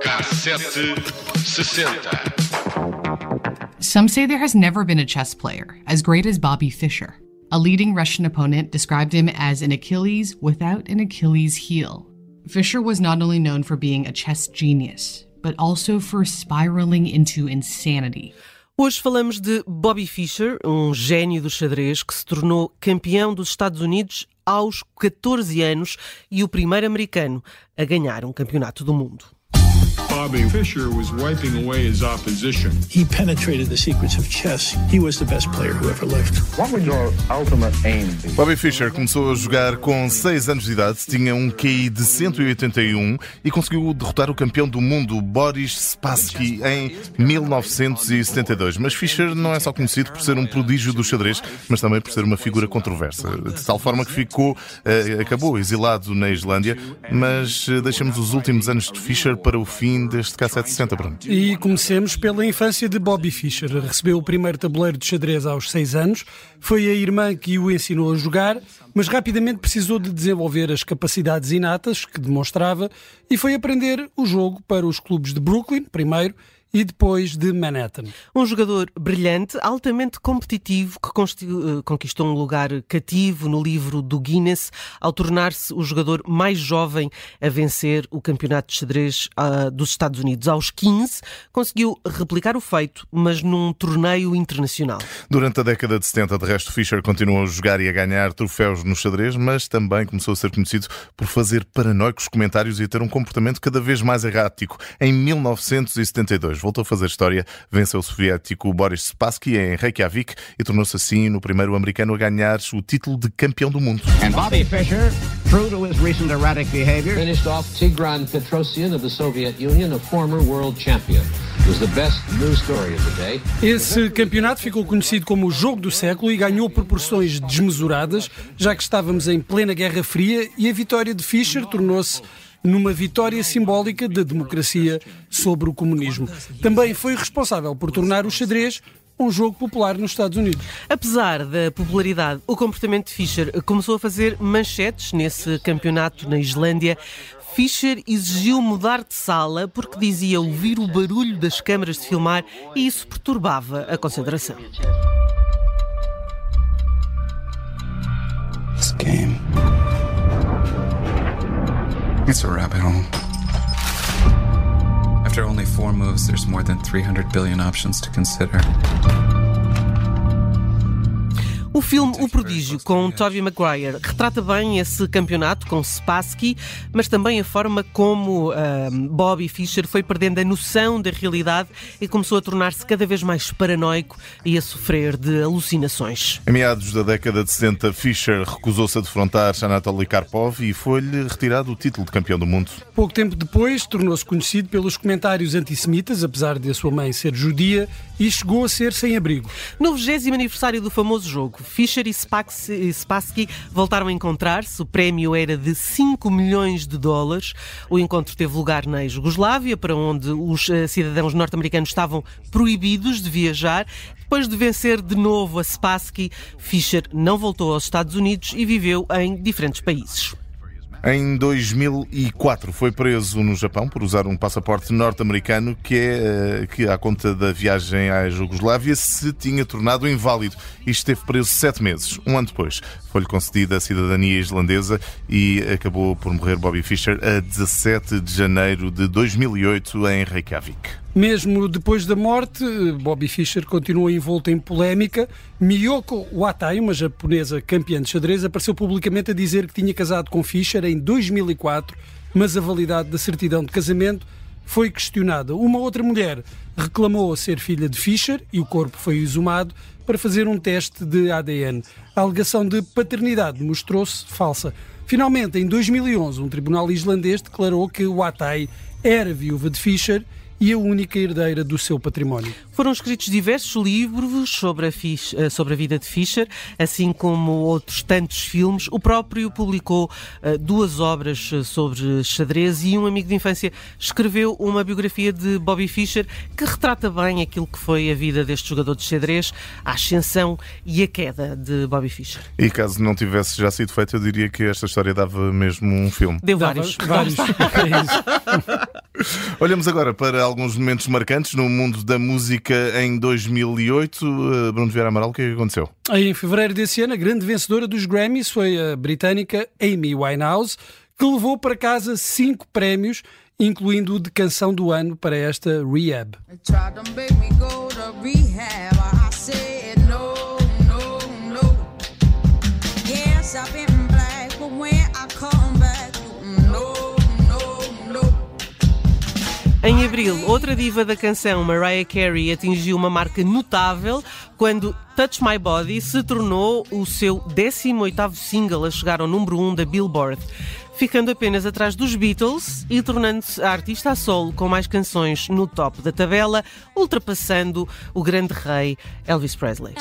Cassete 60. Some say there has never been a chess player as great as Bobby Fischer. A leading Russian opponent described him as an Achilles without an Achilles heel. Fischer was not only known for being a chess genius, but also for spiraling into insanity. Hoje falamos de Bobby Fischer, um gênio do xadrez que se tornou campeão dos Estados Unidos aos 14 anos e o primeiro americano a ganhar um campeonato do mundo. Bobby Fischer was wiping away his opposition. He penetrated the secrets of chess. He was the best player who ever lived. What would your ultimate aim be? Bobby Fischer começou a jogar com 6 anos de idade, tinha um QI de 181 e conseguiu derrotar o campeão do mundo, Boris Spassky, em 1972. Mas Fischer não é só conhecido por ser um prodígio do xadrez, mas também por ser uma figura controversa. De tal forma que ficou, eh, acabou exilado na Islândia, mas eh, deixamos os últimos anos de Fischer para o fim deste K760, Bruno. E comecemos pela infância de Bobby Fischer. Recebeu o primeiro tabuleiro de xadrez aos 6 anos. Foi a irmã que o ensinou a jogar, mas rapidamente precisou de desenvolver as capacidades inatas que demonstrava e foi aprender o jogo para os clubes de Brooklyn, primeiro, e depois de Manhattan. Um jogador brilhante, altamente competitivo, que eh, conquistou um lugar cativo no livro do Guinness ao tornar-se o jogador mais jovem a vencer o campeonato de xadrez uh, dos Estados Unidos. Aos 15, conseguiu replicar o feito, mas num torneio internacional. Durante a década de 70, de resto, Fischer continuou a jogar e a ganhar troféus no xadrez, mas também começou a ser conhecido por fazer paranoicos comentários e a ter um comportamento cada vez mais errático. Em 1972, voltou a fazer história, venceu o soviético Boris Spassky em Reykjavik e tornou-se assim no primeiro americano a ganhar o título de campeão do mundo. And Bobby Fischer, true to his recent erratic behavior, finished off Tigran Petrosian of the Soviet Union, a former world champion. Esse campeonato ficou conhecido como o jogo do século e ganhou proporções desmesuradas, já que estávamos em plena Guerra Fria e a vitória de Fischer tornou-se numa vitória simbólica da democracia sobre o comunismo. Também foi responsável por tornar o xadrez um jogo popular nos Estados Unidos. Apesar da popularidade, o comportamento de Fischer começou a fazer manchetes nesse campeonato na Islândia. Fischer exigiu mudar de sala porque dizia ouvir o barulho das câmaras de filmar e isso perturbava a concentração. This game. It's a rabbit hole. After only four moves, there's more than 300 billion options to consider. O filme O Prodígio, com Tobey Maguire, retrata bem esse campeonato com Spassky, mas também a forma como uh, Bobby Fischer foi perdendo a noção da realidade e começou a tornar-se cada vez mais paranoico e a sofrer de alucinações. Em meados da década de 70, Fischer recusou-se a defrontar Anatoly Karpov e foi-lhe retirado o título de campeão do mundo. Pouco tempo depois, tornou-se conhecido pelos comentários antissemitas, apesar de a sua mãe ser judia, e chegou a ser sem abrigo. No 20 aniversário do famoso jogo, Fischer e Spassky voltaram a encontrar-se. O prémio era de 5 milhões de dólares. O encontro teve lugar na Jugoslávia, para onde os eh, cidadãos norte-americanos estavam proibidos de viajar. Depois de vencer de novo a Spassky, Fischer não voltou aos Estados Unidos e viveu em diferentes países. Em 2004 foi preso no Japão por usar um passaporte norte-americano que, é, eh, que, à conta da viagem à Jugoslávia, se tinha tornado inválido e esteve preso sete meses. Um ano depois foi-lhe concedida a cidadania islandesa e acabou por morrer Bobby Fischer a 17 de janeiro de 2008 em Reykjavik. Mesmo depois da morte, Bobby Fischer continua envolto em polémica. Miyoko Watai, uma japonesa campeã de xadrez, apareceu publicamente a dizer que tinha casado com Fischer em 2004, mas a validade da certidão de casamento foi questionada. Uma outra mulher reclamou ser filha de Fischer e o corpo foi exumado para fazer um teste de ADN. A alegação de paternidade mostrou-se falsa. Finalmente, em 2011, um tribunal islandês declarou que Watai era viúva de Fischer e a única herdeira do seu património. Foram escritos diversos livros sobre a, eh, sobre a vida de Fischer, assim como outros tantos filmes. O próprio publicou uh, duas obras eh, sobre xadrez e um amigo de infância escreveu uma biografia de Bobby Fischer que retrata bem aquilo que foi a vida deste jogador de xadrez, a ascensão e a queda de Bobby Fischer. E caso não tivesse já sido feito, eu diria que esta história dava mesmo um filme. Deu vários. vários. é Olhamos agora para alguns momentos marcantes no mundo da música em 2008. Uh, Bruno Vieira Amaral, o que é que aconteceu? Em fevereiro desse ano, a grande vencedora dos Grammys foi a britânica Amy Winehouse, que levou para casa cinco prémios, incluindo o de canção do ano para esta Rehab. Em abril, outra diva da canção, Mariah Carey, atingiu uma marca notável quando Touch My Body se tornou o seu 18º single a chegar ao número 1 da Billboard, ficando apenas atrás dos Beatles e tornando-se a artista a solo com mais canções no top da tabela, ultrapassando o grande rei Elvis Presley.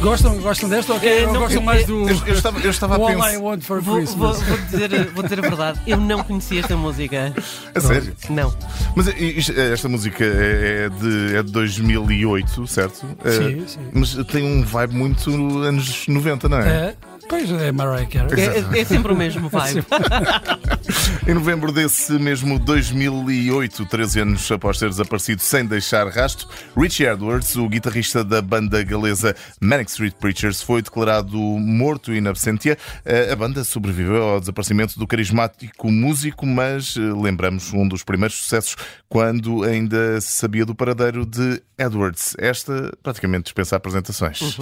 Gostam, gostam desta ou, okay? não, gostam mais do eu, eu estava, eu estava a All pensar. I Want for Vou, vou, Christmas? vou dizer, vou dizer a verdade, eu não conhecia esta música. A sério? Não. Mas esta música é é de, é de 2008, certo? É, Sim, sim. Mas tem um vibe muito anos 90, não é? É, pois é, Mariah Carey. É, é sempre o mesmo vibe. Em novembro desse mesmo 2008, 13 anos após ter desaparecido sem deixar rasto, Richie Edwards, o guitarrista da banda galesa Manic Street Preachers, foi declarado morto in absentia. Eh, A banda sobreviveu ao desaparecimento do carismático músico, mas eh, lembramos um dos primeiros sucessos quando ainda se sabia do paradeiro de Edwards. Esta praticamente dispensa apresentações.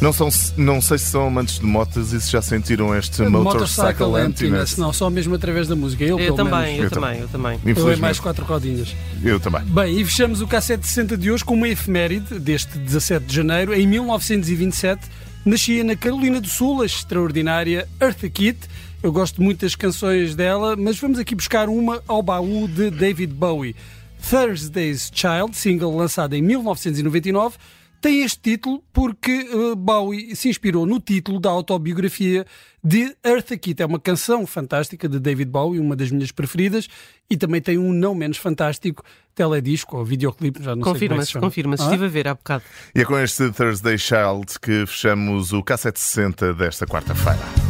Não, são, não sei se são amantes de motas e se já sentiram este motorcycle emptiness. Não, só mesmo através da música. Eu, Eu pelo também, menos. eu Eu também, eu também. Eu é mais quatro rodinhas. Eu também. Bem, e fechamos o Cassete 60 de hoje com uma efeméride deste 17 de janeiro. Em 1927, nascia na Carolina do Sul a extraordinária Eartha Kitt. Eu gosto muito das canções dela, mas vamos aqui buscar uma ao baú de David Bowie. Thursday's Child, single lançado em 1999, tem este título porque eh, Bowie se inspirou no título da autobiografia de Eartha Kitt. É uma canção fantástica de David Bowie, uma das minhas preferidas, e também tem um não menos fantástico teledisco ou videoclipe, já não sei como é Confirma-se, se chama. confirma-se. Ah? Estive a ver há bocado. E é com este Thursday Child que fechamos o K760 desta quarta-feira.